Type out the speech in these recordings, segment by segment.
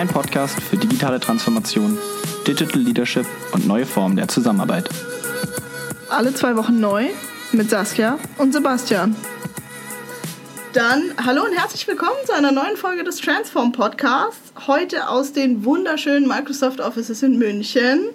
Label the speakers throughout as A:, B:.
A: Dein Podcast für digitale Transformation, Digital Leadership und neue Formen der Zusammenarbeit.
B: Alle zwei Wochen neu mit Saskia und Sebastian. Dann hallo und herzlich willkommen zu einer neuen Folge des Transform Podcasts. Heute aus den wunderschönen Microsoft Offices in München.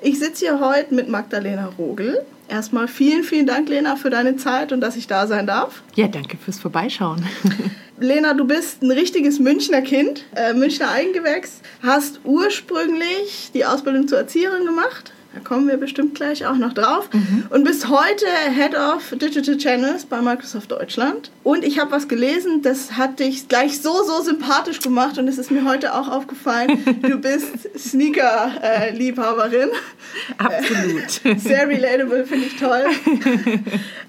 B: Ich sitze hier heute mit Magdalena Rogel. Erstmal vielen, vielen Dank, Lena, für deine Zeit und dass ich da sein darf.
C: Ja, danke fürs Vorbeischauen.
B: Lena, du bist ein richtiges Münchner Kind, äh, Münchner Eigengewächs, hast ursprünglich die Ausbildung zur Erzieherin gemacht da kommen wir bestimmt gleich auch noch drauf. Mhm. Und bis heute Head of Digital Channels bei Microsoft Deutschland. Und ich habe was gelesen, das hat dich gleich so, so sympathisch gemacht und es ist mir heute auch aufgefallen. Du bist Sneaker-Liebhaberin.
C: Absolut.
B: Sehr relatable, finde ich toll.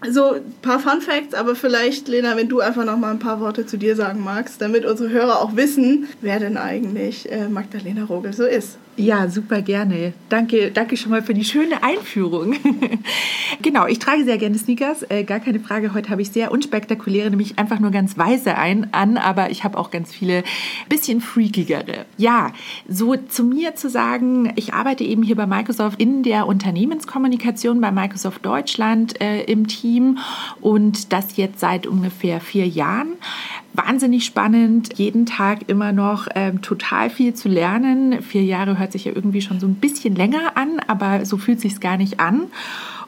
B: So ein paar Fun Facts, aber vielleicht, Lena, wenn du einfach noch mal ein paar Worte zu dir sagen magst, damit unsere Hörer auch wissen, wer denn eigentlich äh, Magdalena Rogel so ist.
C: Ja, super gerne. Danke, danke schon mal für die schöne Einführung. genau, ich trage sehr gerne Sneakers, äh, gar keine Frage. Heute habe ich sehr unspektakuläre, nämlich einfach nur ganz weiße ein, an, aber ich habe auch ganz viele bisschen freakigere. Ja, so zu mir zu sagen, ich arbeite eben hier bei Microsoft in der Unternehmenskommunikation bei Microsoft Deutschland äh, im Team und das jetzt seit ungefähr vier Jahren wahnsinnig spannend, jeden Tag immer noch ähm, total viel zu lernen. Vier Jahre hört sich ja irgendwie schon so ein bisschen länger an, aber so fühlt sich gar nicht an.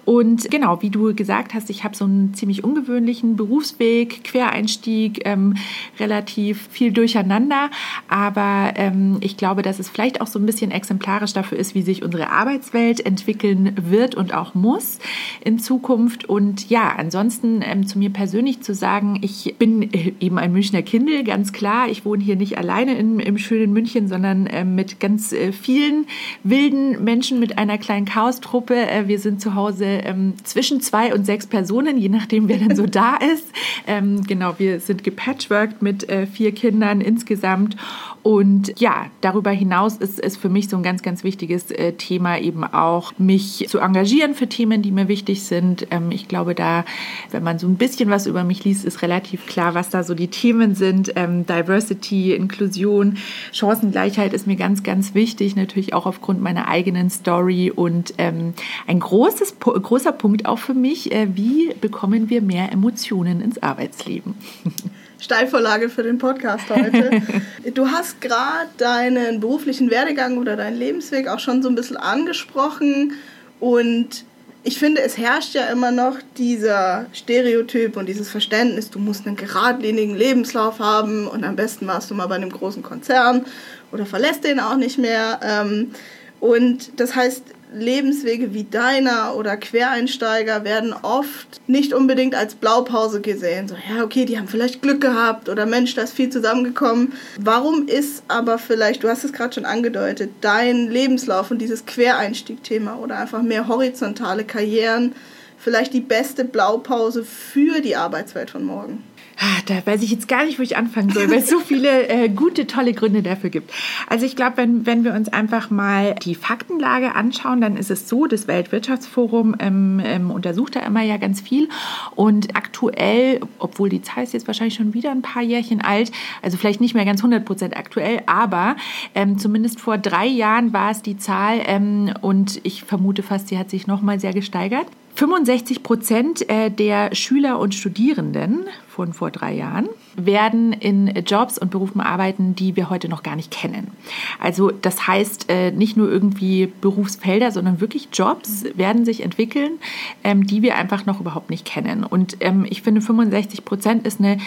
C: Und genau, wie du gesagt hast, ich habe so einen ziemlich ungewöhnlichen Berufsweg, Quereinstieg, ähm, relativ viel durcheinander. Aber ähm, ich glaube, dass es vielleicht auch so ein bisschen exemplarisch dafür ist, wie sich unsere Arbeitswelt entwickeln wird und auch muss in Zukunft. Und ja, ansonsten ähm, zu mir persönlich zu sagen, ich bin äh, eben ein Münchner Kindel, ganz klar. Ich wohne hier nicht alleine in, im schönen München, sondern äh, mit ganz äh, vielen wilden Menschen, mit einer kleinen Chaostruppe. Äh, wir sind zu Hause ähm, zwischen zwei und sechs Personen, je nachdem, wer denn so da ist. Ähm, genau, wir sind gepatchworked mit äh, vier Kindern insgesamt. Und ja, darüber hinaus ist es für mich so ein ganz, ganz wichtiges äh, Thema eben auch, mich zu engagieren für Themen, die mir wichtig sind. Ähm, ich glaube, da, wenn man so ein bisschen was über mich liest, ist relativ klar, was da so die Themen sind. Ähm, Diversity, Inklusion, Chancengleichheit ist mir ganz, ganz wichtig, natürlich auch aufgrund meiner eigenen Story und ähm, ein großes, großer Punkt auch für mich, äh, wie bekommen wir mehr Emotionen ins Arbeitsleben?
B: Steilvorlage für den Podcast heute. Du hast gerade deinen beruflichen Werdegang oder deinen Lebensweg auch schon so ein bisschen angesprochen und ich finde, es herrscht ja immer noch dieser Stereotyp und dieses Verständnis, du musst einen geradlinigen Lebenslauf haben und am besten warst du mal bei einem großen Konzern oder verlässt den auch nicht mehr. Ähm, und das heißt, Lebenswege wie deiner oder Quereinsteiger werden oft nicht unbedingt als Blaupause gesehen. So, ja, okay, die haben vielleicht Glück gehabt oder Mensch, da ist viel zusammengekommen. Warum ist aber vielleicht, du hast es gerade schon angedeutet, dein Lebenslauf und dieses Quereinstieg-Thema oder einfach mehr horizontale Karrieren vielleicht die beste Blaupause für die Arbeitswelt von morgen?
C: Ah, da weiß ich jetzt gar nicht, wo ich anfangen soll, weil es so viele äh, gute, tolle Gründe dafür gibt. Also ich glaube, wenn, wenn wir uns einfach mal die Faktenlage anschauen, dann ist es so, das Weltwirtschaftsforum ähm, ähm, untersucht da immer ja ganz viel und aktuell, obwohl die Zahl ist jetzt wahrscheinlich schon wieder ein paar Jährchen alt, also vielleicht nicht mehr ganz 100 Prozent aktuell, aber ähm, zumindest vor drei Jahren war es die Zahl ähm, und ich vermute fast, sie hat sich nochmal sehr gesteigert. 65 Prozent äh, der Schüler und Studierenden von vor drei Jahren werden in Jobs und Berufen arbeiten, die wir heute noch gar nicht kennen. Also das heißt äh, nicht nur irgendwie Berufsfelder, sondern wirklich Jobs werden sich entwickeln, ähm, die wir einfach noch überhaupt nicht kennen. Und ähm, ich finde 65 Prozent ist eine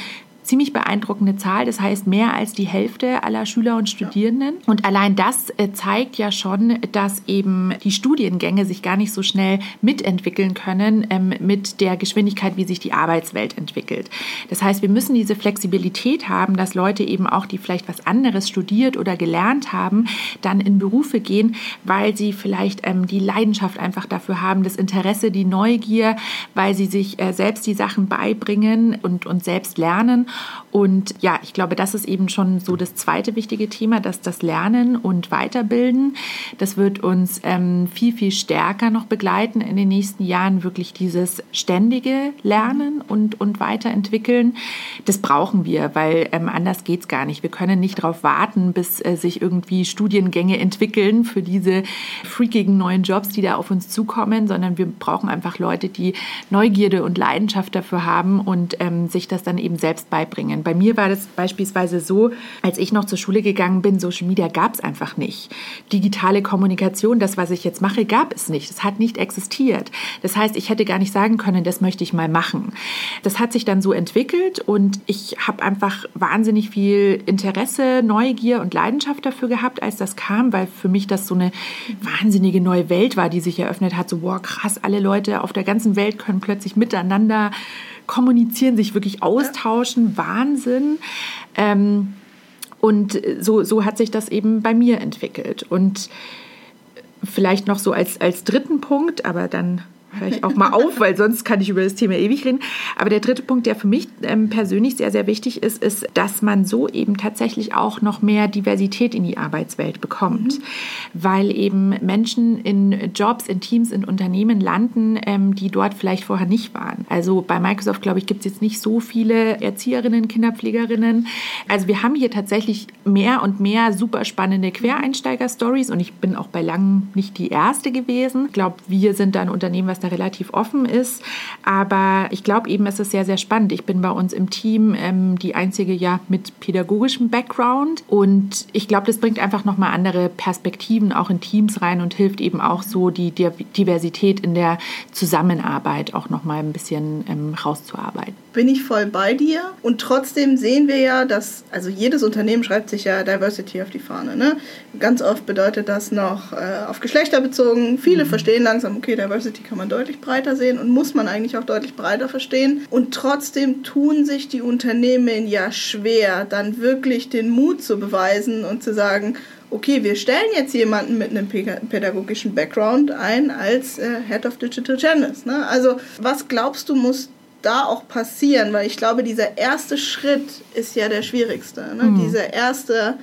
C: ziemlich beeindruckende Zahl. Das heißt, mehr als die Hälfte aller Schüler und Studierenden. Und allein das äh, zeigt ja schon, dass eben die Studiengänge sich gar nicht so schnell mitentwickeln können ähm, mit der Geschwindigkeit, wie sich die Arbeitswelt entwickelt. Das heißt, wir müssen diese Flexibilität haben, dass Leute eben auch, die vielleicht was anderes studiert oder gelernt haben, dann in Berufe gehen, weil sie vielleicht ähm, die Leidenschaft einfach dafür haben, das Interesse, die Neugier, weil sie sich äh, selbst die Sachen beibringen und, und selbst lernen Und ja, ich glaube, das ist eben schon so das zweite wichtige Thema, dass das Lernen und Weiterbilden, das wird uns ähm, viel, viel stärker noch begleiten in den nächsten Jahren, wirklich dieses ständige Lernen und, und Weiterentwickeln. Das brauchen wir, weil ähm, anders geht es gar nicht. Wir können nicht darauf warten, bis äh, sich irgendwie Studiengänge entwickeln für diese freakigen neuen Jobs, die da auf uns zukommen, sondern wir brauchen einfach Leute, die Neugierde und Leidenschaft dafür haben und ähm, sich das dann eben selbst beibringen. Bei mir war das beispielsweise so, als ich noch zur Schule gegangen bin, Social Media gab es einfach nicht. Digitale Kommunikation, das, was ich jetzt mache, gab es nicht. Es hat nicht existiert. Das heißt, ich hätte gar nicht sagen können, das möchte ich mal machen. Das hat sich dann so entwickelt und ich habe einfach wahnsinnig viel Interesse, Neugier und Leidenschaft dafür gehabt, als das kam, weil für mich das so eine wahnsinnige neue Welt war, die sich eröffnet hat. So, wow, krass, alle Leute auf der ganzen Welt können plötzlich miteinander kommunizieren, sich wirklich austauschen. Wahnsinn. Ähm, und so, so hat sich das eben bei mir entwickelt. Und vielleicht noch so als, als dritten Punkt, aber dann höre ich auch mal auf, weil sonst kann ich über das Thema ewig reden. Aber der dritte Punkt, der für mich ähm, persönlich sehr, sehr wichtig ist, ist, dass man so eben tatsächlich auch noch mehr Diversität in die Arbeitswelt bekommt. Mhm. Weil eben Menschen in Jobs, in Teams, in Unternehmen landen, ähm, die dort vielleicht vorher nicht waren. Also bei Microsoft, glaube ich, gibt es jetzt nicht so viele Erzieherinnen, Kinderpflegerinnen. Also wir haben hier tatsächlich mehr und mehr super spannende Quereinsteiger-Stories und ich bin auch bei langem nicht die Erste gewesen. Ich glaube, wir sind da ein Unternehmen, was da relativ offen ist. Aber ich glaube eben, es ist sehr, sehr spannend. Ich bin bei uns im Team ähm, die einzige ja mit pädagogischem Background und ich glaube, das bringt einfach nochmal andere Perspektiven auch in Teams rein und hilft eben auch so die Diversität in der Zusammenarbeit auch nochmal ein bisschen ähm, rauszuarbeiten.
B: Bin ich voll bei dir und trotzdem sehen wir ja, dass, also jedes Unternehmen schreibt sich ja Diversity auf die Fahne. Ne? Ganz oft bedeutet das noch äh, auf Geschlechter bezogen. Viele mhm. verstehen langsam, okay, Diversity kann man man deutlich breiter sehen und muss man eigentlich auch deutlich breiter verstehen. Und trotzdem tun sich die Unternehmen ja schwer, dann wirklich den Mut zu beweisen und zu sagen, okay, wir stellen jetzt jemanden mit einem pädagogischen Background ein als äh, Head of Digital Channels. Ne? Also was glaubst du, muss da auch passieren? Weil ich glaube, dieser erste Schritt ist ja der schwierigste. Ne? Mhm. Dieser erste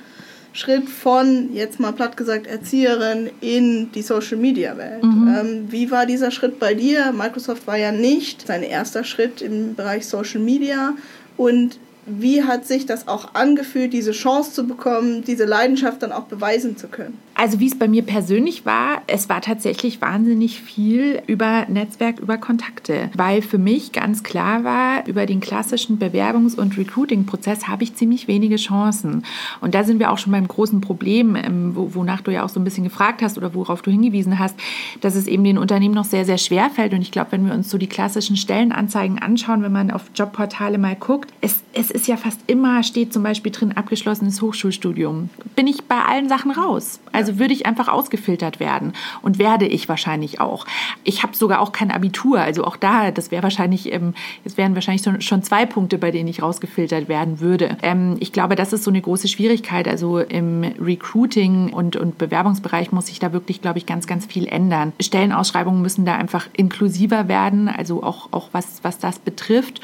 B: Schritt von, jetzt mal platt gesagt, Erzieherin in die Social-Media-Welt. Mhm. Ähm, wie war dieser Schritt bei dir? Microsoft war ja nicht sein erster Schritt im Bereich Social Media. Und wie hat sich das auch angefühlt, diese Chance zu bekommen, diese Leidenschaft dann auch beweisen zu können?
C: Also wie es bei mir persönlich war, es war tatsächlich wahnsinnig viel über Netzwerk, über Kontakte, weil für mich ganz klar war, über den klassischen Bewerbungs- und Recruiting-Prozess habe ich ziemlich wenige Chancen. Und da sind wir auch schon beim großen Problem, ähm, wonach du ja auch so ein bisschen gefragt hast oder worauf du hingewiesen hast, dass es eben den Unternehmen noch sehr, sehr schwer fällt. Und ich glaube, wenn wir uns so die klassischen Stellenanzeigen anschauen, wenn man auf Jobportale mal guckt, es, es ist ja fast immer, steht zum Beispiel drin, abgeschlossenes Hochschulstudium. Bin ich bei allen Sachen raus. Also würde ich einfach ausgefiltert werden und werde ich wahrscheinlich auch. Ich habe sogar auch kein Abitur, also auch da, das wäre wahrscheinlich, ähm, es wären wahrscheinlich schon, schon zwei Punkte, bei denen ich rausgefiltert werden würde. Ähm, ich glaube, das ist so eine große Schwierigkeit. Also im Recruiting und, und Bewerbungsbereich muss sich da wirklich, glaube ich, ganz, ganz viel ändern. Stellenausschreibungen müssen da einfach inklusiver werden, also auch, auch was, was das betrifft.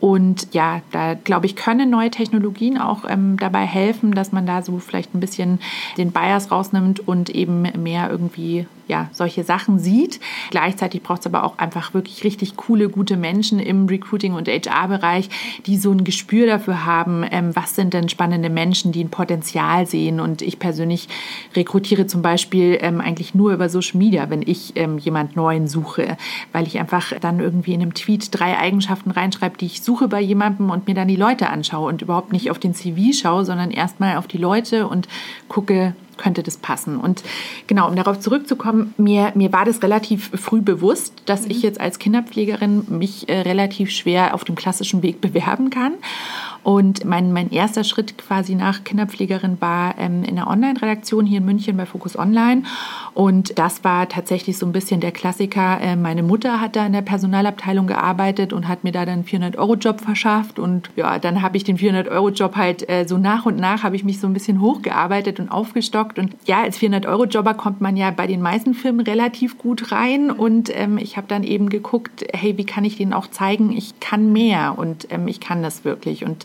C: Und ja, da glaube ich, können neue Technologien auch ähm, dabei helfen, dass man da so vielleicht ein bisschen den Bias rausnimmt und eben mehr irgendwie ja, solche Sachen sieht. Gleichzeitig braucht es aber auch einfach wirklich richtig coole, gute Menschen im Recruiting- und HR-Bereich, die so ein Gespür dafür haben, ähm, was sind denn spannende Menschen, die ein Potenzial sehen. Und ich persönlich rekrutiere zum Beispiel ähm, eigentlich nur über Social Media, wenn ich ähm, jemand Neuen suche, weil ich einfach dann irgendwie in einem Tweet drei Eigenschaften reinschreibe, die ich suche bei jemandem und mir dann die Leute anschaue und überhaupt nicht auf den CV schaue, sondern erstmal auf die Leute und gucke, könnte das passen. Und genau, um darauf zurückzukommen, mir, mir war das relativ früh bewusst, dass mhm. ich jetzt als Kinderpflegerin mich äh, relativ schwer auf dem klassischen Weg bewerben kann. Und mein, mein erster Schritt quasi nach Kinderpflegerin war ähm, in der Online-Redaktion hier in München bei Focus Online. Und das war tatsächlich so ein bisschen der Klassiker. Äh, meine Mutter hat da in der Personalabteilung gearbeitet und hat mir da dann einen 400-Euro-Job verschafft. Und ja, dann habe ich den 400-Euro-Job halt äh, so nach und nach habe ich mich so ein bisschen hochgearbeitet und aufgestockt. Und ja, als 400-Euro-Jobber kommt man ja bei den meisten Firmen relativ gut rein. Und ähm, ich habe dann eben geguckt, hey, wie kann ich denen auch zeigen, ich kann mehr und ähm, ich kann das wirklich. Und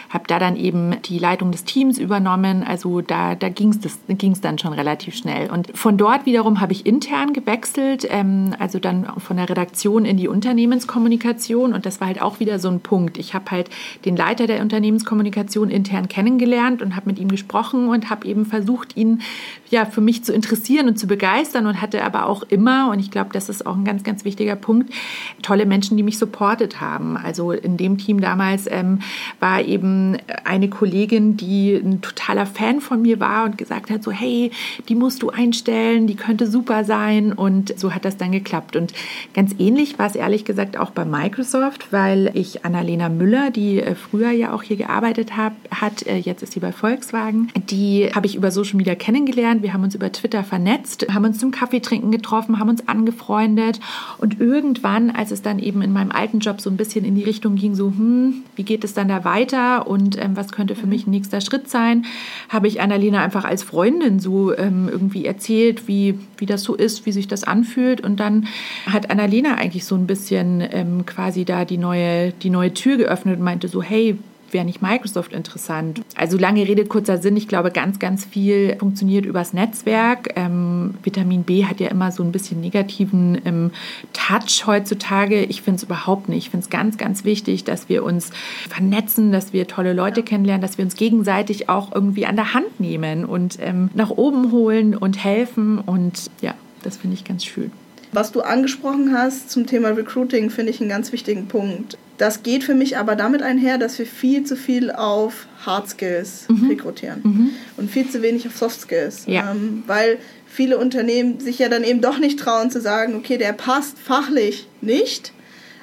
C: habe da dann eben die Leitung des Teams übernommen. Also da, da ging es dann schon relativ schnell. Und von dort wiederum habe ich intern gewechselt, ähm, also dann von der Redaktion in die Unternehmenskommunikation. Und das war halt auch wieder so ein Punkt. Ich habe halt den Leiter der Unternehmenskommunikation intern kennengelernt und habe mit ihm gesprochen und habe eben versucht, ihn ja für mich zu interessieren und zu begeistern und hatte aber auch immer, und ich glaube, das ist auch ein ganz, ganz wichtiger Punkt, tolle Menschen, die mich supportet haben. Also in dem Team damals ähm, war eben eine Kollegin, die ein totaler Fan von mir war und gesagt hat, so hey, die musst du einstellen, die könnte super sein und so hat das dann geklappt. Und ganz ähnlich war es ehrlich gesagt auch bei Microsoft, weil ich Annalena Müller, die äh, früher ja auch hier gearbeitet hab, hat, äh, jetzt ist sie bei Volkswagen, die habe ich über Social Media kennengelernt. Wir haben uns über Twitter vernetzt, haben uns zum Kaffeetrinken getroffen, haben uns angefreundet und irgendwann, als es dann eben in meinem alten Job so ein bisschen in die Richtung ging, so, hm, wie geht es dann da weiter und ähm, was könnte für mich ein nächster Schritt sein, habe ich Annalena einfach als Freundin so ähm, irgendwie erzählt, wie, wie das so ist, wie sich das anfühlt. Und dann hat Annalena eigentlich so ein bisschen ähm, quasi da die neue, die neue Tür geöffnet und meinte so, hey, wäre nicht Microsoft interessant? Also lange Rede, kurzer Sinn. Ich glaube, ganz, ganz viel funktioniert übers Netzwerk. Ähm, Vitamin B hat ja immer so ein bisschen negativen ähm, Touch heutzutage. Ich finde es überhaupt nicht. Ich finde es ganz, ganz wichtig, dass wir uns vernetzen, dass wir tolle Leute kennenlernen, dass wir uns gegenseitig auch irgendwie an der Hand nehmen und ähm, nach oben holen und helfen. Und ja, das finde ich ganz schön.
B: Was du angesprochen hast zum Thema Recruiting, finde ich einen ganz wichtigen Punkt. Das geht für mich aber damit einher, dass wir viel zu viel auf Hard Skills mhm. rekrutieren mhm. und viel zu wenig auf Soft Skills. Ja. Ähm, weil viele Unternehmen sich ja dann eben doch nicht trauen zu sagen, okay, der passt fachlich nicht,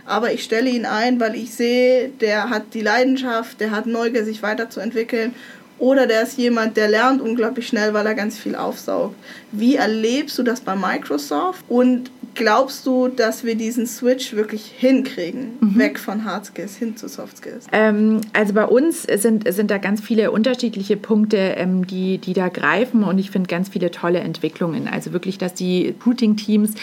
B: aber ich stelle ihn ein, weil ich sehe, der hat die Leidenschaft, der hat Neugier, sich weiterzuentwickeln oder der ist jemand, der lernt unglaublich schnell, weil er ganz viel aufsaugt. Wie erlebst du das bei Microsoft? Und glaubst du, dass wir diesen Switch wirklich hinkriegen, mhm. weg von Hard Skills hin zu Soft Skills?
C: Ähm, also bei uns sind, sind da ganz viele unterschiedliche Punkte, ähm, die, die da greifen und ich finde ganz viele tolle Entwicklungen. Also wirklich, dass die Recruiting-Teams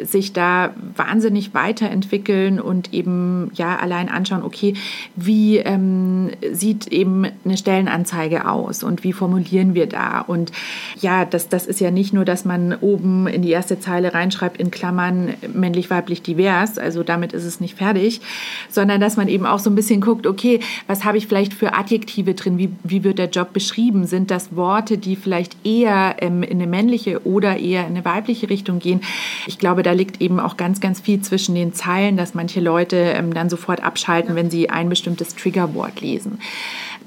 C: sich da wahnsinnig weiterentwickeln und eben ja allein anschauen, okay, wie ähm, sieht eben eine Stellenanzeige aus und wie formulieren wir da? Und ja, das, das ist ja nicht nur, dass man oben in die erste Zeile reinschreibt in Klammern, Klammern männlich-weiblich divers, also damit ist es nicht fertig, sondern dass man eben auch so ein bisschen guckt, okay, was habe ich vielleicht für Adjektive drin, wie, wie wird der Job beschrieben? Sind das Worte, die vielleicht eher ähm, in eine männliche oder eher in eine weibliche Richtung gehen? Ich glaube, da liegt eben auch ganz, ganz viel zwischen den Zeilen, dass manche Leute ähm, dann sofort abschalten, wenn sie ein bestimmtes Triggerwort lesen.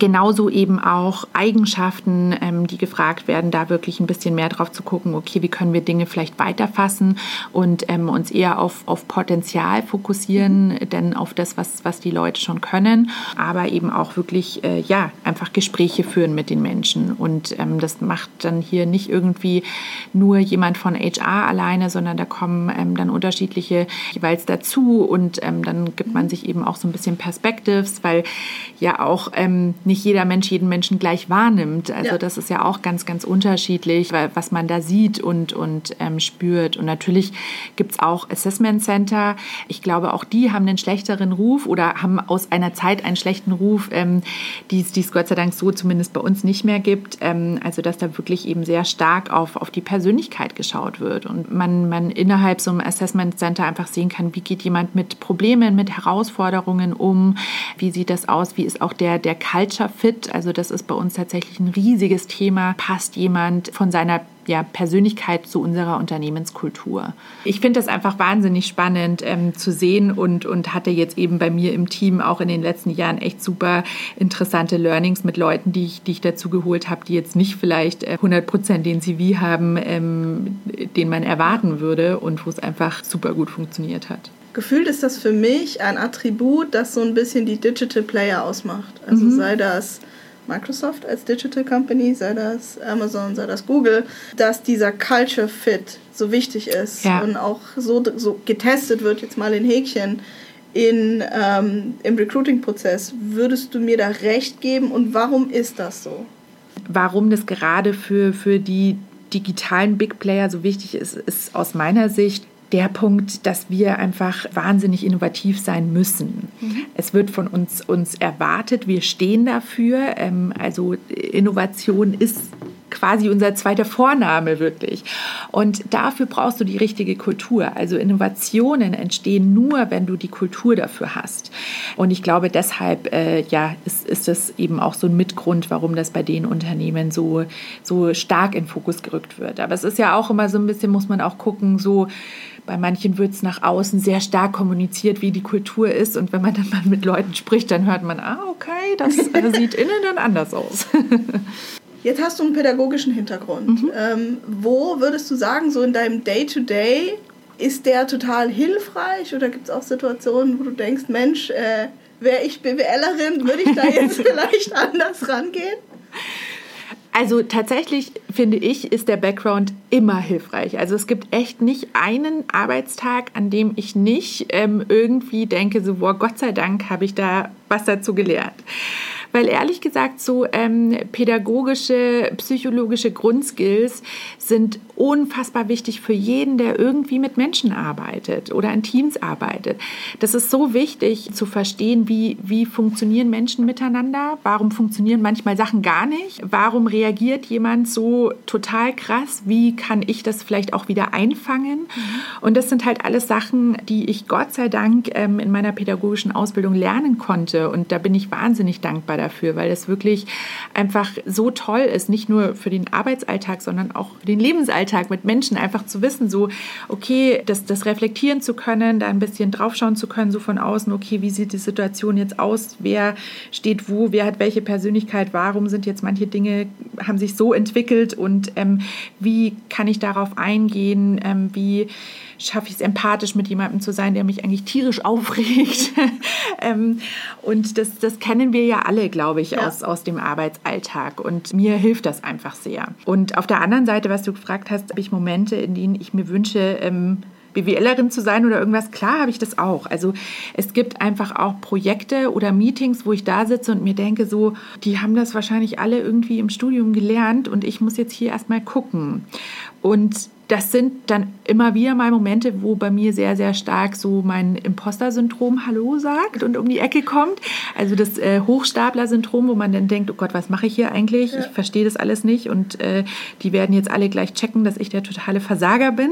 C: Genauso eben auch Eigenschaften, ähm, die gefragt werden, da wirklich ein bisschen mehr drauf zu gucken, okay, wie können wir Dinge vielleicht weiterfassen und ähm, uns eher auf, auf Potenzial fokussieren, mhm. denn auf das, was, was die Leute schon können, aber eben auch wirklich, äh, ja, einfach Gespräche führen mit den Menschen. Und ähm, das macht dann hier nicht irgendwie nur jemand von HR alleine, sondern da kommen ähm, dann unterschiedliche jeweils dazu und ähm, dann gibt man mhm. sich eben auch so ein bisschen Perspectives, weil ja auch ähm, nicht jeder Mensch jeden Menschen gleich wahrnimmt. Also ja. das ist ja auch ganz, ganz unterschiedlich, was man da sieht und, und ähm, spürt. Und natürlich gibt es auch Assessment Center. Ich glaube, auch die haben einen schlechteren Ruf oder haben aus einer Zeit einen schlechten Ruf, ähm, die es Gott sei Dank so zumindest bei uns nicht mehr gibt. Ähm, also dass da wirklich eben sehr stark auf, auf die Persönlichkeit geschaut wird und man, man innerhalb so einem Assessment Center einfach sehen kann, wie geht jemand mit Problemen, mit Herausforderungen um, wie sieht das aus, wie ist auch der, der Culture Culture Fit. Also das ist bei uns tatsächlich ein riesiges Thema. Passt jemand von seiner ja, Persönlichkeit zu unserer Unternehmenskultur. Ich finde das einfach wahnsinnig spannend ähm, zu sehen und, und hatte jetzt eben bei mir im Team auch in den letzten Jahren echt super interessante Learnings mit Leuten, die ich, die ich dazu geholt habe, die jetzt nicht vielleicht 100 äh, Prozent den CV haben, ähm, den man erwarten würde und wo es einfach super gut funktioniert hat
B: gefühlt ist das für mich ein Attribut, das so ein bisschen die Digital Player ausmacht. Also mhm. sei das Microsoft als Digital Company, sei das Amazon, sei das Google, dass dieser Culture Fit so wichtig ist ja. und auch so, so getestet wird, jetzt mal in Häkchen, in, ähm, im Recruiting-Prozess. Würdest du mir da recht geben und warum ist das so?
C: Warum das gerade für, für die digitalen Big Player so wichtig ist, ist aus meiner Sicht der Punkt, dass wir einfach wahnsinnig innovativ sein müssen. Mhm. Es wird von uns, uns erwartet, wir stehen dafür. Ähm, also Innovation ist quasi unser zweiter Vorname wirklich. Und dafür brauchst du die richtige Kultur. Also Innovationen entstehen nur, wenn du die Kultur dafür hast. Und ich glaube, deshalb äh, ja, ist, ist das eben auch so ein Mitgrund, warum das bei den Unternehmen so, so stark in Fokus gerückt wird. Aber es ist ja auch immer so ein bisschen, muss man auch gucken, so bei manchen wird es nach außen sehr stark kommuniziert, wie die Kultur ist. Und wenn man dann mal mit Leuten spricht, dann hört man, ah, okay, das sieht innen dann anders aus.
B: Jetzt hast du einen pädagogischen Hintergrund. Mhm. Ähm, wo würdest du sagen, so in deinem Day-to-Day, -Day, ist der total hilfreich oder gibt es auch Situationen, wo du denkst, Mensch, äh, wäre ich BWLerin, würde ich da jetzt vielleicht anders rangehen?
C: Also tatsächlich finde ich, ist der Background immer hilfreich. Also es gibt echt nicht einen Arbeitstag, an dem ich nicht ähm, irgendwie denke, so, boah, Gott sei Dank habe ich da was dazu gelernt. Weil ehrlich gesagt, so ähm, pädagogische, psychologische Grundskills sind unfassbar wichtig für jeden, der irgendwie mit Menschen arbeitet oder in Teams arbeitet. Das ist so wichtig zu verstehen, wie, wie funktionieren Menschen miteinander, warum funktionieren manchmal Sachen gar nicht, warum reagiert jemand so total krass, wie kann ich das vielleicht auch wieder einfangen. Mhm. Und das sind halt alles Sachen, die ich Gott sei Dank ähm, in meiner pädagogischen Ausbildung lernen konnte. Und da bin ich wahnsinnig dankbar dafür, weil es wirklich einfach so toll ist, nicht nur für den Arbeitsalltag, sondern auch für den Lebensalltag mit Menschen, einfach zu wissen, so, okay, das, das reflektieren zu können, da ein bisschen draufschauen zu können, so von außen, okay, wie sieht die Situation jetzt aus, wer steht wo, wer hat welche Persönlichkeit, warum sind jetzt manche Dinge, haben sich so entwickelt? Und ähm, wie kann ich darauf eingehen, ähm, wie schaffe ich es empathisch mit jemandem zu sein, der mich eigentlich tierisch aufregt. ähm, und das, das kennen wir ja alle, glaube ich, ja. aus, aus dem Arbeitsalltag. Und mir hilft das einfach sehr. Und auf der anderen Seite, was du gefragt hast, habe ich Momente, in denen ich mir wünsche, ähm, BWLerin zu sein oder irgendwas, klar habe ich das auch. Also es gibt einfach auch Projekte oder Meetings, wo ich da sitze und mir denke, so, die haben das wahrscheinlich alle irgendwie im Studium gelernt und ich muss jetzt hier erstmal gucken. Und das sind dann immer wieder mal Momente, wo bei mir sehr, sehr stark so mein Imposter-Syndrom Hallo sagt und um die Ecke kommt. Also das äh, Hochstapler-Syndrom, wo man dann denkt, oh Gott, was mache ich hier eigentlich? Ja. Ich verstehe das alles nicht und äh, die werden jetzt alle gleich checken, dass ich der totale Versager bin.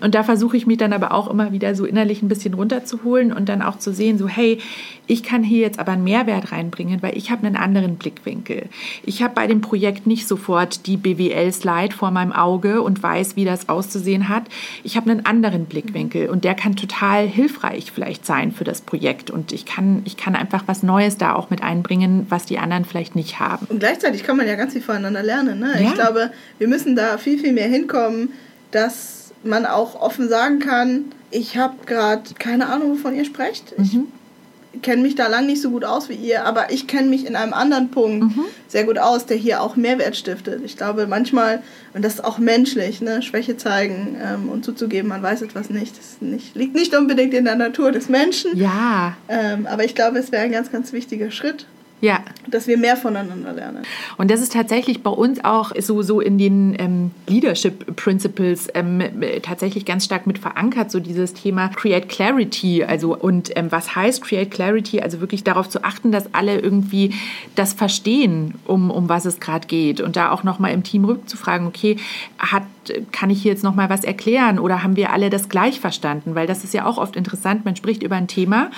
C: Und da versuche ich mich dann aber auch immer wieder so innerlich ein bisschen runterzuholen und dann auch zu sehen, so hey, ich kann hier jetzt aber einen Mehrwert reinbringen, weil ich habe einen anderen Blickwinkel. Ich habe bei dem Projekt nicht sofort die BWL-Slide vor meinem Auge und weiß, wie das auszusehen hat. Ich habe einen anderen Blickwinkel und der kann total hilfreich vielleicht sein für das Projekt. Und ich kann, ich kann einfach was Neues da auch mit einbringen, was die anderen vielleicht nicht haben.
B: Und gleichzeitig kann man ja ganz viel voneinander lernen. Ne? Ja. Ich glaube, wir müssen da viel, viel mehr hinkommen, dass man auch offen sagen kann, ich habe gerade keine Ahnung, wovon ihr sprecht. Ich mhm kenne mich da lang nicht so gut aus wie ihr, aber ich kenne mich in einem anderen Punkt mhm. sehr gut aus, der hier auch Mehrwert stiftet. Ich glaube manchmal, und das ist auch menschlich, ne, Schwäche zeigen ähm, und zuzugeben, man weiß etwas nicht, das nicht, liegt nicht unbedingt in der Natur des Menschen.
C: Ja.
B: Ähm, aber ich glaube, es wäre ein ganz, ganz wichtiger Schritt,
C: ja.
B: Dass wir mehr voneinander lernen.
C: Und das ist tatsächlich bei uns auch so, so in den ähm, Leadership Principles ähm, tatsächlich ganz stark mit verankert, so dieses Thema Create Clarity. Also, und ähm, was heißt Create Clarity? Also wirklich darauf zu achten, dass alle irgendwie das verstehen, um, um was es gerade geht. Und da auch nochmal im Team rückzufragen, okay, hat kann ich hier jetzt noch mal was erklären oder haben wir alle das gleich verstanden? Weil das ist ja auch oft interessant. Man spricht über ein Thema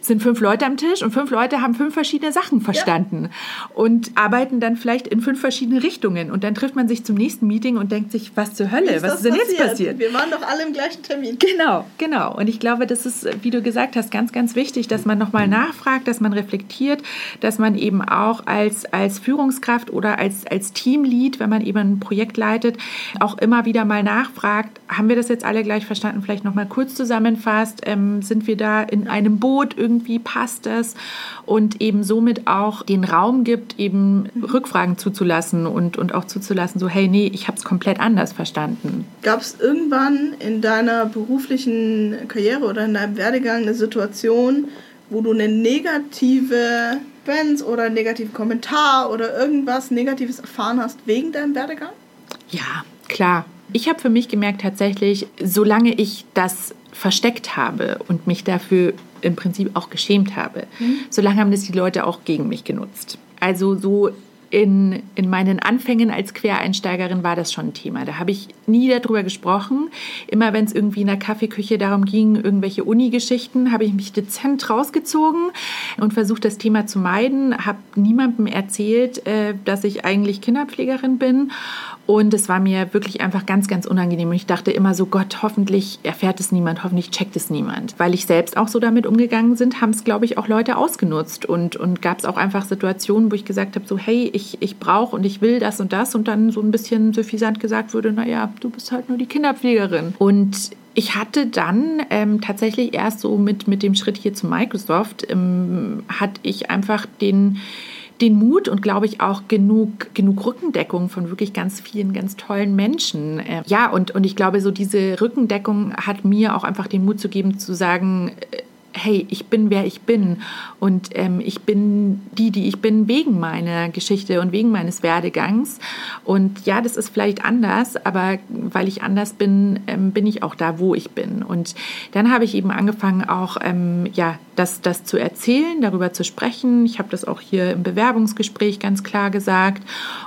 C: sind fünf Leute am Tisch und fünf Leute haben fünf verschiedene Sachen verstanden ja. und arbeiten dann vielleicht in fünf verschiedene Richtungen. Und dann trifft man sich zum nächsten Meeting und denkt sich, was zur Hölle, ist was ist denn passiert? jetzt passiert?
B: Wir waren doch alle im gleichen Termin.
C: Genau, genau. Und ich glaube, das ist, wie du gesagt hast, ganz, ganz wichtig, dass man nochmal nachfragt, dass man reflektiert, dass man eben auch als, als Führungskraft oder als, als Teamlead, wenn man eben ein Projekt leitet, auch immer wieder mal nachfragt, haben wir das jetzt alle gleich verstanden? Vielleicht nochmal kurz zusammenfasst, ähm, sind wir da in einem Boot irgendwie? passt es und eben somit auch den Raum gibt, eben Rückfragen zuzulassen und, und auch zuzulassen, so hey, nee, ich habe es komplett anders verstanden.
B: Gab es irgendwann in deiner beruflichen Karriere oder in deinem Werdegang eine Situation, wo du eine negative Fans oder einen negativen Kommentar oder irgendwas Negatives erfahren hast wegen deinem Werdegang?
C: Ja, klar Ich habe für mich gemerkt, tatsächlich, solange ich das versteckt habe und mich dafür im Prinzip auch geschämt habe, mhm. solange haben das die Leute auch gegen mich genutzt. Also so in, in meinen Anfängen als Quereinsteigerin war das schon ein Thema. Da habe ich nie darüber gesprochen. Immer wenn es irgendwie in der Kaffeeküche darum ging, irgendwelche Uni-Geschichten, habe ich mich dezent rausgezogen und versucht, das Thema zu meiden. Habe niemandem erzählt, äh, dass ich eigentlich Kinderpflegerin bin und es war mir wirklich einfach ganz, ganz unangenehm. Und ich dachte immer so, Gott, hoffentlich erfährt es niemand, hoffentlich checkt es niemand. Weil ich selbst auch so damit umgegangen bin, haben es, glaube ich, auch Leute ausgenutzt. Und, und gab es auch einfach Situationen, wo ich gesagt habe, so, hey, ich, ich brauche und ich will das und das. Und dann so ein bisschen suffisant gesagt wurde, naja, du bist halt nur die Kinderpflegerin. Und ich hatte dann ähm, tatsächlich erst so mit, mit dem Schritt hier zu Microsoft, ähm, hatte ich einfach den den Mut und glaube ich auch genug, genug Rückendeckung von wirklich ganz vielen ganz tollen Menschen. Äh, ja, und, und ich glaube, so diese Rückendeckung hat mir auch einfach den Mut zu geben, zu sagen, äh, hey, ich bin wer ich bin und ähm, ich bin die, die ich bin wegen meiner Geschichte und wegen meines Werdegangs. Und ja, das ist vielleicht anders, aber weil ich anders bin, ähm, bin ich auch da, wo ich bin. Und dann habe ich eben angefangen, auch ähm, ja, das, das zu erzählen, darüber zu sprechen. Ich habe das auch hier im Bewerbungsgespräch ganz klar gesagt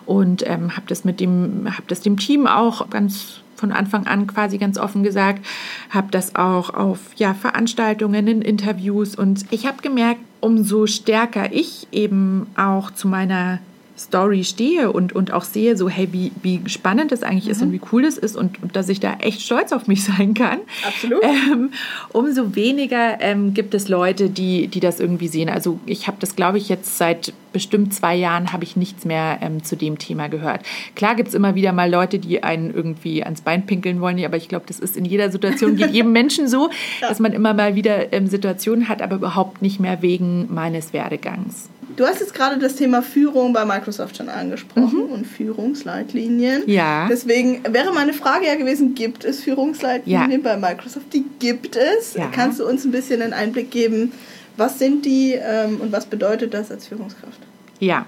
C: und ähm, habe das mit dem, das dem Team auch ganz von Anfang an quasi ganz offen gesagt, habe das auch auf ja, Veranstaltungen, in Interviews. Und ich habe gemerkt, umso stärker ich eben auch zu meiner Story stehe und, und auch sehe, so hey, wie, wie spannend das eigentlich mhm. ist und wie cool das ist und, und dass ich da echt stolz auf mich sein kann.
B: Absolut.
C: Ähm, umso weniger ähm, gibt es Leute, die, die das irgendwie sehen. Also ich habe das, glaube ich, jetzt seit bestimmt zwei Jahren habe ich nichts mehr ähm, zu dem Thema gehört. Klar gibt es immer wieder mal Leute, die einen irgendwie ans Bein pinkeln wollen, aber ich glaube, das ist in jeder Situation, geht jedem Menschen so, ja. dass man immer mal wieder ähm, Situationen hat, aber überhaupt nicht mehr wegen meines Werdegangs.
B: Du hast jetzt gerade das Thema Führung bei Microsoft schon angesprochen mhm. und Führungsleitlinien.
C: Ja.
B: Deswegen wäre meine Frage ja gewesen, gibt es Führungsleitlinien ja. bei Microsoft? Die gibt es. Ja. Kannst du uns ein bisschen einen Einblick geben, was sind die ähm, und was bedeutet das als Führungskraft?
C: Ja,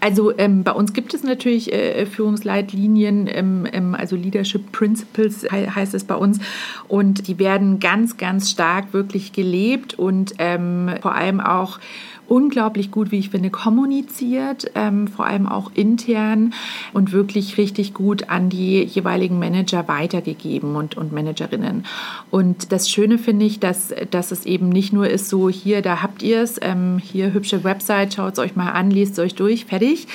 C: also ähm, bei uns gibt es natürlich äh, Führungsleitlinien, ähm, ähm, also Leadership Principles he heißt es bei uns. Und die werden ganz, ganz stark wirklich gelebt und ähm, vor allem auch unglaublich gut, wie ich finde, kommuniziert, ähm, vor allem auch intern und wirklich richtig gut an die jeweiligen Manager weitergegeben und, und Managerinnen. Und das Schöne finde ich, dass, dass es eben nicht nur ist, so hier, da habt ihr es, ähm, hier hübsche Website, schaut es euch mal an, liest es euch durch, fertig,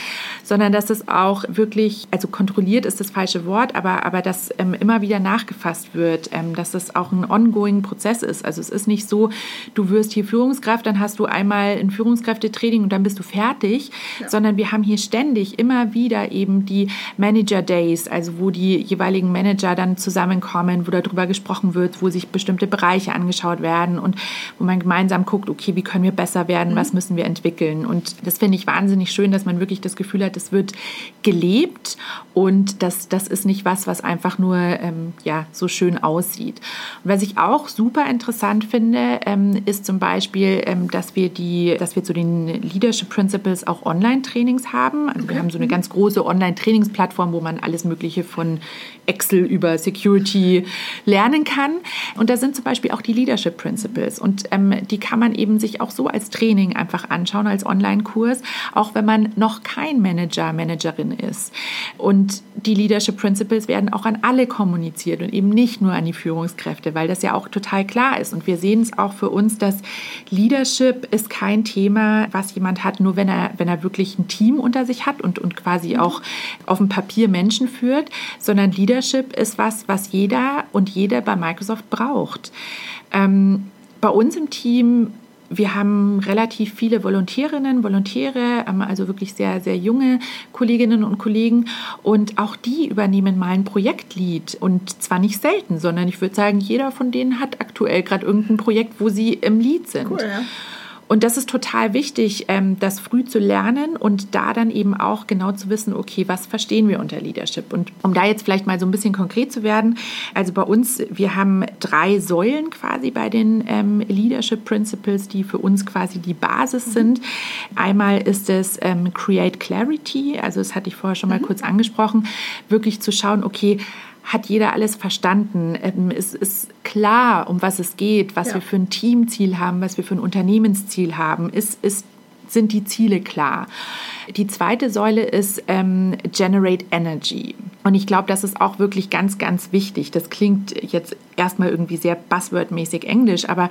C: sondern dass es auch wirklich, also kontrolliert ist das falsche Wort, aber, aber dass ähm, immer wieder nachgefasst wird, ähm, dass es auch ein ongoing Prozess ist. Also es ist nicht so, du wirst hier Führungskraft, dann hast du einmal ein Führungskräftetraining und dann bist du fertig, ja. sondern wir haben hier ständig immer wieder eben die Manager Days, also wo die jeweiligen Manager dann zusammenkommen, wo darüber gesprochen wird, wo sich bestimmte Bereiche angeschaut werden und wo man gemeinsam guckt, okay, wie können wir besser werden, mhm. was müssen wir entwickeln. Und das finde ich wahnsinnig schön, dass man wirklich das Gefühl hat, es wird gelebt und das, das ist nicht was, was einfach nur ähm, ja, so schön aussieht. Und was ich auch super interessant finde, ähm, ist zum Beispiel, ähm, dass wir die, dass wir zu den Leadership Principles auch Online-Trainings haben. Also wir haben so eine ganz große Online-Trainingsplattform, wo man alles Mögliche von Excel über Security lernen kann. Und da sind zum Beispiel auch die Leadership Principles. Und ähm, die kann man eben sich auch so als Training einfach anschauen, als Online-Kurs, auch wenn man noch kein Manager, Managerin ist. Und die Leadership Principles werden auch an alle kommuniziert und eben nicht nur an die Führungskräfte, weil das ja auch total klar ist. Und wir sehen es auch für uns, dass Leadership ist kein Thema, was jemand hat, nur wenn er, wenn er wirklich ein Team unter sich hat und, und quasi auch auf dem Papier Menschen führt, sondern Leadership ist was, was jeder und jede bei Microsoft braucht. Ähm, bei uns im Team wir haben relativ viele Volontärinnen, Volontäre, ähm, also wirklich sehr, sehr junge Kolleginnen und Kollegen. Und auch die übernehmen mal ein Projektlead. Und zwar nicht selten, sondern ich würde sagen, jeder von denen hat aktuell gerade irgendein Projekt, wo sie im Lead sind. Cool, ja. Und das ist total wichtig, ähm, das früh zu lernen und da dann eben auch genau zu wissen, okay, was verstehen wir unter Leadership? Und um da jetzt vielleicht mal so ein bisschen konkret zu werden, also bei uns, wir haben drei Säulen quasi bei den ähm, Leadership Principles, die für uns quasi die Basis sind. Einmal ist es ähm, Create Clarity, also das hatte ich vorher schon mal mhm. kurz angesprochen, wirklich zu schauen, okay, hat jeder alles verstanden? Ähm, es ist klar, um was es geht, was
B: Ja.
C: wir für ein Teamziel haben, was wir für ein Unternehmensziel haben. Ist, ist, sind die Ziele klar? Die zweite Säule ist ähm, Generate Energy. Und ich glaube, das ist auch wirklich ganz, ganz wichtig. Das klingt jetzt erstmal irgendwie sehr buzzwordmäßig englisch, aber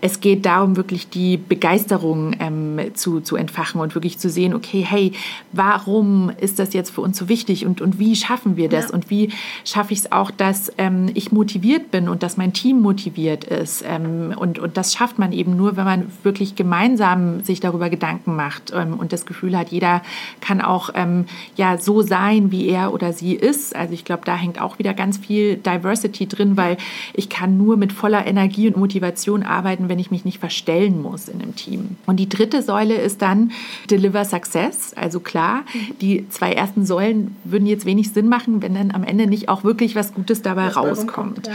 C: es geht darum, wirklich die Begeisterung ähm, zu, zu entfachen und wirklich zu sehen, okay, hey, warum ist das jetzt für uns so wichtig und, und wie schaffen wir das?
B: Ja.
C: Und wie schaffe ich es auch, dass ähm, ich motiviert bin und dass mein Team motiviert ist? Ähm, und, und das schafft man eben nur, wenn man wirklich gemeinsam sich darüber Gedanken macht ähm, und das Gefühl hat, jeder kann auch ähm, ja, so sein, wie er oder sie ist. Also ich glaube, da hängt auch wieder ganz viel Diversity drin, weil ich kann nur mit voller Energie und Motivation arbeiten, wenn ich mich nicht verstellen muss in einem Team. Und die dritte Säule ist dann Deliver Success. Also klar, die zwei ersten Säulen würden jetzt wenig Sinn machen, wenn dann am Ende nicht auch wirklich was Gutes dabei
B: Was
C: rauskommt.
B: rumkommt, ja.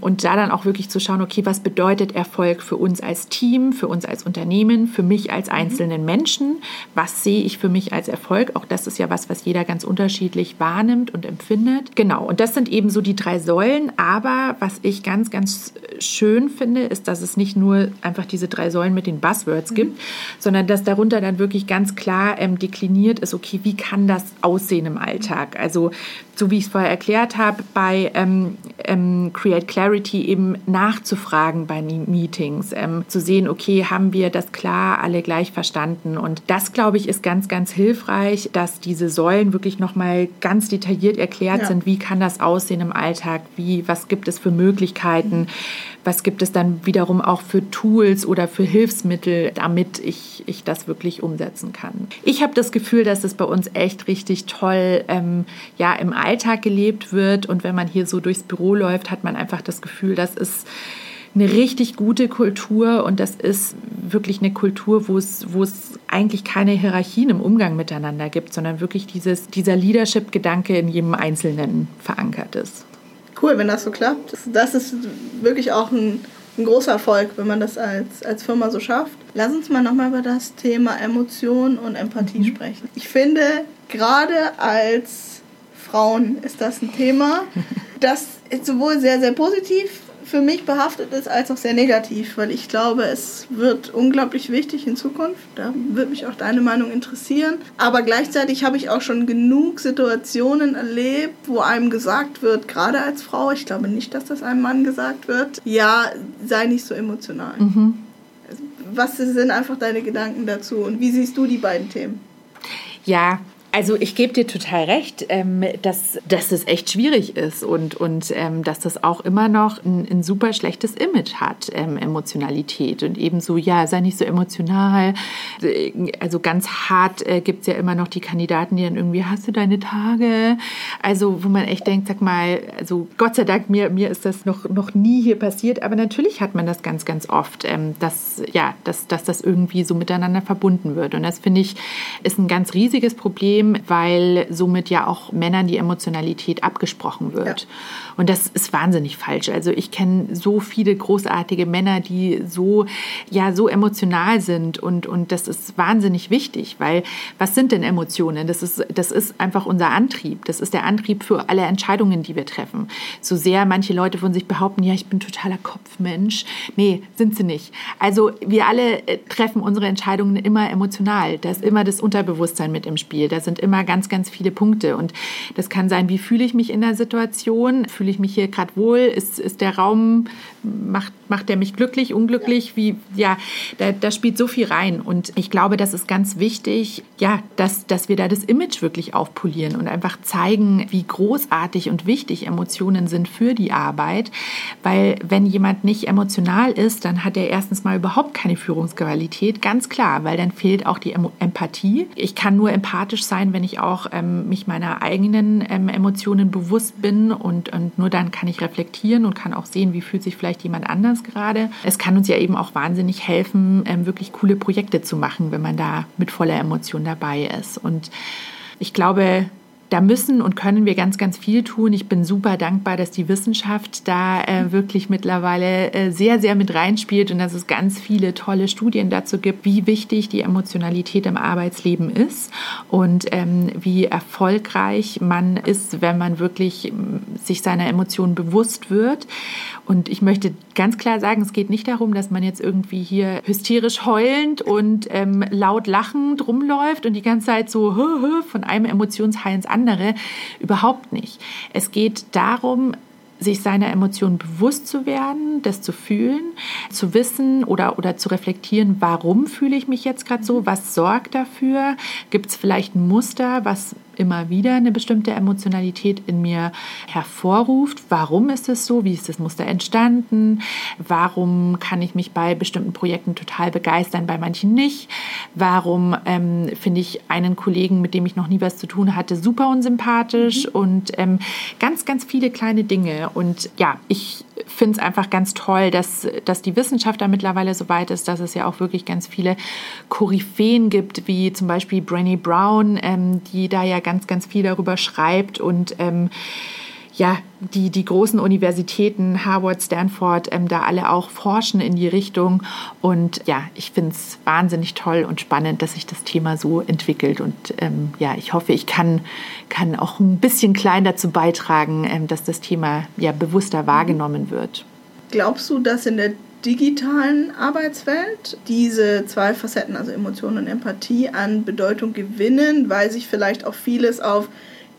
C: Und da dann auch wirklich zu schauen, okay, was bedeutet Erfolg für uns als Team, für uns als Unternehmen, für mich als einzelnen Menschen? Was sehe ich für mich als Erfolg? Auch das ist ja was, was jeder ganz unterschiedlich wahrnimmt und empfindet. Genau, und das sind eben so die drei Säulen. Aber was ich ganz, ganz schön finde, ist, dass es nicht nur einfach diese drei Säulen mit den Buzzwords gibt, sondern dass darunter dann wirklich ganz klar ähm, dekliniert ist, okay, wie kann das aussehen im Alltag? Also so wie ich es vorher erklärt habe, bei ähm, ähm, Create Clarity eben nachzufragen bei Meetings, ähm, zu sehen, okay, haben wir das klar alle gleich verstanden? Und das, glaube ich, ist ganz, ganz hilfreich, dass diese Säulen wirklich nochmal ganz detailliert erklärt
B: Ja.
C: sind, wie kann das aussehen im Alltag, wie, was gibt es für Möglichkeiten, was gibt es dann wiederum auch für Tools oder für Hilfsmittel, damit ich, ich das wirklich umsetzen kann. Ich habe das Gefühl, dass es bei uns echt richtig toll ähm, ja, im Alltag gelebt wird. Und wenn man hier so durchs Büro läuft, hat man einfach das Gefühl, das ist eine richtig gute Kultur und das ist wirklich eine Kultur, wo es, wo es eigentlich keine Hierarchien im Umgang miteinander gibt, sondern wirklich dieses, dieser Leadership-Gedanke in jedem Einzelnen verankert ist.
B: Cool, wenn das so klappt. Das- ist wirklich auch ein, ein großer Erfolg, wenn man das als, als Firma so schafft. Lass uns mal nochmal über das Thema Emotion und Empathie sprechen. Ich finde, gerade als Frauen ist das ein Thema, das sowohl sehr, sehr positiv für mich behaftet ist, als auch sehr negativ, weil ich glaube, es wird unglaublich wichtig in Zukunft. Da würde mich auch deine Meinung interessieren. Aber gleichzeitig habe ich auch schon genug Situationen erlebt, wo einem gesagt wird, gerade als Frau, ich glaube nicht, dass das einem Mann gesagt wird, ja, sei nicht so emotional. Was sind einfach deine Gedanken dazu und wie siehst du die beiden Themen?
C: Ja, also ich gebe dir total recht, ähm, dass, dass es echt schwierig ist und, und ähm, dass das auch immer noch ein, ein super schlechtes Image hat, ähm, Emotionalität. Und ebenso, ja, sei nicht so emotional. Also ganz hart äh, gibt es ja immer noch die Kandidaten, die dann irgendwie, hast du deine Tage? Also wo man echt denkt, sag mal, also Gott sei Dank, mir, mir ist das noch, noch nie hier passiert, aber natürlich hat man das ganz, ganz oft, ähm, dass, ja, dass, dass das irgendwie so miteinander verbunden wird. Und das finde ich ist ein ganz riesiges Problem, weil somit ja auch Männern die Emotionalität abgesprochen wird.
B: Ja.
C: Und das ist wahnsinnig falsch. Also ich kenne so viele großartige Männer, die so, ja, so emotional sind und, und das ist wahnsinnig wichtig, weil was sind denn Emotionen? Das ist, das ist einfach unser Antrieb. Das ist der Antrieb für alle Entscheidungen, die wir treffen. So sehr manche Leute von sich behaupten, ja, ich bin totaler Kopfmensch. Nee, sind sie nicht. Also wir alle äh, treffen unsere Entscheidungen immer emotional. Da ist immer das Unterbewusstsein mit im Spiel. Da sind immer ganz, ganz viele Punkte. Und das kann sein, wie fühle ich mich in der Situation? Fühle ich mich hier gerade wohl? Ist, ist der Raum, macht, macht der mich glücklich, unglücklich? Wie, ja, da, da spielt so viel rein. Und ich glaube, das ist ganz wichtig, ja, dass, dass wir da das Image wirklich aufpolieren und einfach zeigen, wie großartig und wichtig Emotionen sind für die Arbeit. Weil wenn jemand nicht emotional ist, dann hat er erstens mal überhaupt keine Führungsqualität, ganz klar, weil dann fehlt auch die Empathie. Ich kann nur empathisch sein, wenn ich auch ähm, mich meiner eigenen ähm, Emotionen bewusst bin und, und nur dann kann ich reflektieren und kann auch sehen, wie fühlt sich vielleicht jemand anders gerade. Es kann uns ja eben auch wahnsinnig helfen, ähm, wirklich coole Projekte zu machen, wenn man da mit voller Emotion dabei ist. Und ich glaube, da müssen und können wir ganz, ganz viel tun. Ich bin super dankbar, dass die Wissenschaft da äh, wirklich mittlerweile äh, sehr, sehr mit reinspielt und dass es ganz viele tolle Studien dazu gibt, wie wichtig die Emotionalität im Arbeitsleben ist und ähm, wie erfolgreich man ist, wenn man wirklich ähm, sich seiner Emotionen bewusst wird. Und ich möchte ganz klar sagen, es geht nicht darum, dass man jetzt irgendwie hier hysterisch heulend und ähm, laut lachend rumläuft und die ganze Zeit so von einem Emotionshigh ins andere. Überhaupt nicht. Es geht darum, sich seiner Emotionen bewusst zu werden, das zu fühlen, zu wissen oder, oder zu reflektieren, warum fühle ich mich jetzt gerade so, was sorgt dafür, gibt es vielleicht ein Muster, was immer wieder eine bestimmte Emotionalität in mir hervorruft. Warum ist es so? Wie ist das Muster entstanden? Warum kann ich mich bei bestimmten Projekten total begeistern, bei manchen nicht? Warum ähm, finde ich einen Kollegen, mit dem ich noch nie was zu tun hatte, super unsympathisch? Mhm. Und ähm, ganz, ganz viele kleine Dinge. Und ja, ich finde es einfach ganz toll, dass, dass die Wissenschaft da mittlerweile so weit ist, dass es ja auch wirklich ganz viele Koryphäen gibt, wie zum Beispiel Brené Brown, ähm, die da ja ganz, ganz viel darüber schreibt und ähm, ja, die, die großen Universitäten, Harvard, Stanford, ähm, da alle auch forschen in die Richtung. Und ja, ich finde es wahnsinnig toll und spannend, dass sich das Thema so entwickelt. Und ähm, ja, ich hoffe, ich kann, kann auch ein bisschen klein dazu beitragen, ähm, dass das Thema ja bewusster wahrgenommen wird.
B: Glaubst du, dass in der digitalen Arbeitswelt diese zwei Facetten, also Emotionen und Empathie, an Bedeutung gewinnen, weil sich vielleicht auch vieles auf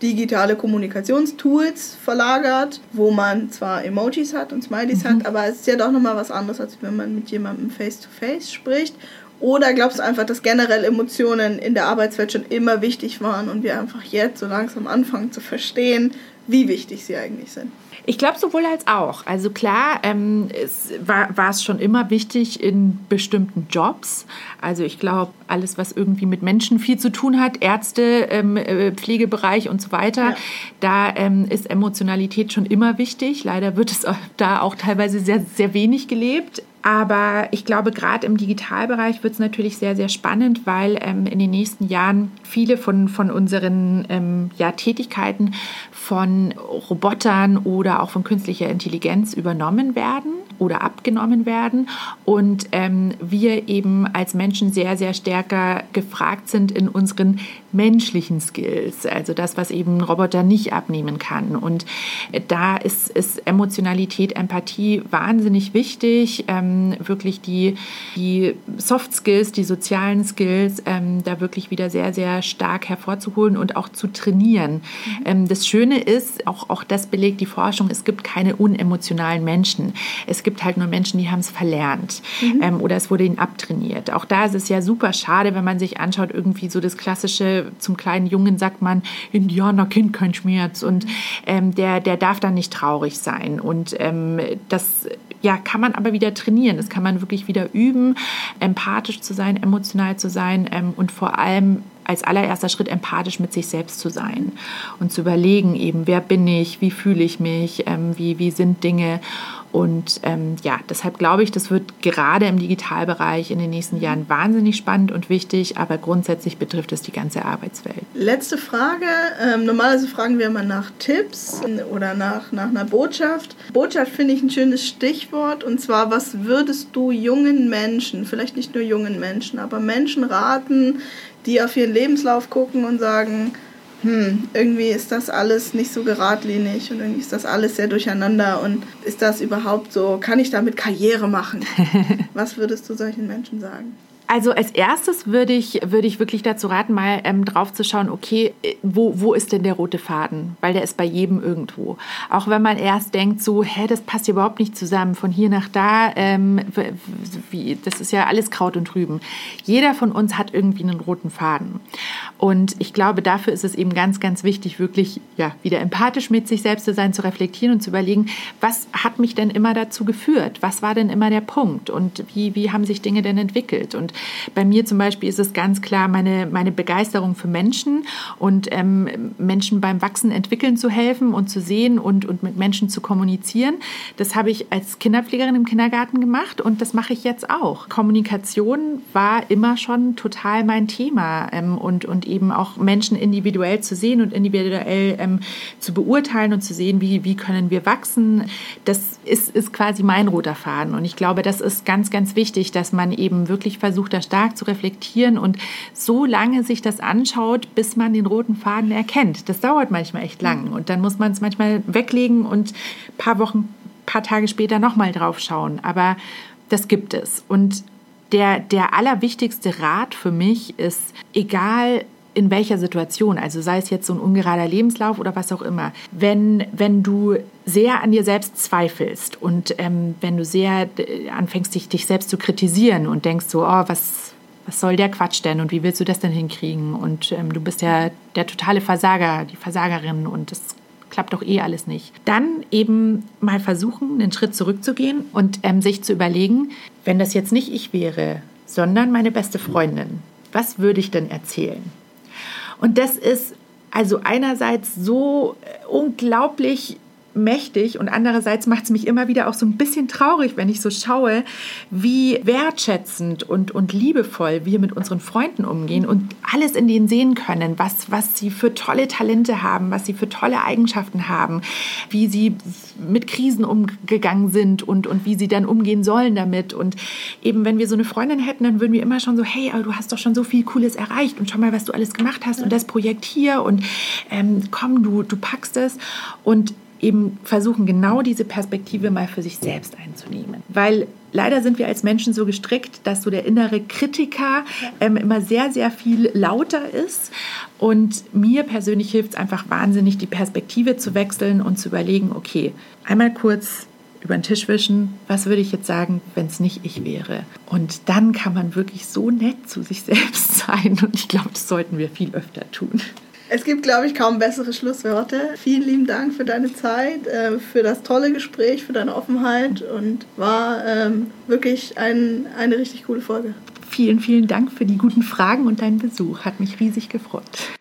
B: digitale Kommunikationstools verlagert, wo man zwar Emojis hat und Smileys mhm. hat, aber es ist ja doch nochmal was anderes, als wenn man mit jemandem face-to-face -face spricht. Oder glaubst du einfach, dass generell Emotionen in der Arbeitswelt schon immer wichtig waren und wir einfach jetzt so langsam anfangen zu verstehen, wie wichtig sie eigentlich sind?
C: Ich glaube sowohl als auch. Also klar, ähm, es war, war es schon immer wichtig in bestimmten Jobs. Also ich glaube, alles, was irgendwie mit Menschen viel zu tun hat, Ärzte, ähm, äh, Pflegebereich und so weiter, ja. da ähm, ist Emotionalität schon immer wichtig. Leider wird es da auch teilweise sehr, sehr wenig gelebt. Aber ich glaube, gerade im Digitalbereich wird es natürlich sehr, sehr spannend, weil ähm, in den nächsten Jahren viele von, von unseren ähm, ja, Tätigkeiten von Robotern oder auch von künstlicher Intelligenz übernommen werden oder abgenommen werden und ähm, wir eben als Menschen sehr, sehr stärker gefragt sind in unseren menschlichen Skills, also das, was eben ein Roboter nicht abnehmen kann. Und da ist, ist Emotionalität, Empathie wahnsinnig wichtig, ähm, wirklich die, die Soft Skills, die sozialen Skills, ähm, da wirklich wieder sehr, sehr stark hervorzuholen und auch zu trainieren. Mhm. Ähm, das Schöne ist, auch, auch das belegt die Forschung, es gibt keine unemotionalen Menschen. Es gibt halt nur Menschen, die haben es verlernt mhm. ähm, oder es wurde ihnen abtrainiert. Auch da ist es ja super schade, wenn man sich anschaut, irgendwie so das klassische, zum kleinen Jungen sagt man, Indianerkind, kein Schmerz und ähm, der, der darf dann nicht traurig sein. Und ähm, das ja, kann man aber wieder trainieren. Das kann man wirklich wieder üben, empathisch zu sein, emotional zu sein ähm, und vor allem als allererster Schritt empathisch mit sich selbst zu sein und zu überlegen eben, wer bin ich, wie fühle ich mich, ähm, wie, wie sind Dinge und ähm, ja, deshalb glaube ich, das wird gerade im Digitalbereich in den nächsten Jahren wahnsinnig spannend und wichtig, aber grundsätzlich betrifft es die ganze Arbeitswelt.
B: Letzte Frage. Ähm, normalerweise fragen wir immer nach Tipps oder nach, nach einer Botschaft. Botschaft finde ich ein schönes Stichwort und zwar, was würdest du jungen Menschen, vielleicht nicht nur jungen Menschen, aber Menschen raten, die auf ihren Lebenslauf gucken und sagen, hm, irgendwie ist das alles nicht so geradlinig und irgendwie ist das alles sehr durcheinander und ist das überhaupt so, kann ich damit Karriere machen? Was würdest du solchen Menschen sagen?
C: Also als erstes würde ich, würde ich wirklich dazu raten, mal ähm, drauf zu schauen, okay, äh, wo, wo ist denn der rote Faden? Weil der ist bei jedem irgendwo. Auch wenn man erst denkt, so, hä, das passt überhaupt nicht zusammen, von hier nach da, ähm, wie, das ist ja alles Kraut und Rüben. Jeder von uns hat irgendwie einen roten Faden. Und ich glaube, dafür ist es eben ganz, ganz wichtig, wirklich ja, wieder empathisch mit sich selbst zu sein, zu reflektieren und zu überlegen, was hat mich denn immer dazu geführt? Was war denn immer der Punkt? Und wie, wie haben sich Dinge denn entwickelt? Und bei mir zum Beispiel ist es ganz klar meine, meine Begeisterung für Menschen und ähm, Menschen beim Wachsen, Entwickeln zu helfen und zu sehen und, und mit Menschen zu kommunizieren. Das habe ich als Kinderpflegerin im Kindergarten gemacht und das mache ich jetzt auch. Kommunikation war immer schon total mein Thema ähm, und, und eben auch Menschen individuell zu sehen und individuell ähm, zu beurteilen und zu sehen, wie, wie können wir wachsen. Das ist, ist quasi mein roter Faden. Und ich glaube, das ist ganz, ganz wichtig, dass man eben wirklich versucht, da stark zu reflektieren und so lange sich das anschaut, bis man den roten Faden erkennt. Das dauert manchmal echt lang. Und dann muss man es manchmal weglegen und ein paar Wochen, paar Tage später nochmal drauf schauen. Aber das gibt es. Und der, der allerwichtigste Rat für mich ist, egal in welcher Situation, also sei es jetzt so ein ungerader Lebenslauf oder was auch immer, wenn, wenn du sehr an dir selbst zweifelst und ähm, wenn du sehr äh, anfängst, dich, dich selbst zu kritisieren und denkst so, oh, was, was soll der Quatsch denn und wie willst du das denn hinkriegen und ähm, du bist ja der totale Versager, die Versagerin und das klappt doch eh alles nicht. Dann eben mal versuchen, einen Schritt zurückzugehen und ähm, sich zu überlegen, wenn das jetzt nicht ich wäre, sondern meine beste Freundin, was würde ich denn erzählen? Und das ist also einerseits so äh, unglaublich mächtig und andererseits macht es mich immer wieder auch so ein bisschen traurig, wenn ich so schaue, wie wertschätzend und, und liebevoll wir mit unseren Freunden umgehen und alles in denen sehen können, was, was sie für tolle Talente haben, was sie für tolle Eigenschaften haben, wie sie mit Krisen umgegangen sind und, und wie sie dann umgehen sollen damit. Und eben, wenn wir so eine Freundin hätten, dann würden wir immer schon so, hey, aber du hast doch schon so viel Cooles erreicht und schau mal, was du alles gemacht hast und das Projekt hier und ähm, komm, du, du packst es. Und eben versuchen, genau diese Perspektive mal für sich selbst einzunehmen. Weil leider sind wir als Menschen so gestrickt, dass so der innere Kritiker ähm, immer sehr, sehr viel lauter ist. Und mir persönlich hilft es einfach wahnsinnig, die Perspektive zu wechseln und zu überlegen, okay, einmal kurz über den Tisch wischen, was würde ich jetzt sagen, wenn es nicht ich wäre? Und dann kann man wirklich so nett zu sich selbst sein. Und ich glaube, das sollten wir viel öfter tun.
B: Es gibt, glaube ich, kaum bessere Schlussworte. Vielen lieben Dank für deine Zeit, äh, für das tolle Gespräch, für deine Offenheit und war ähm, wirklich ein, eine richtig coole Folge.
C: Vielen, vielen Dank für die guten Fragen und deinen Besuch. Hat mich riesig gefreut.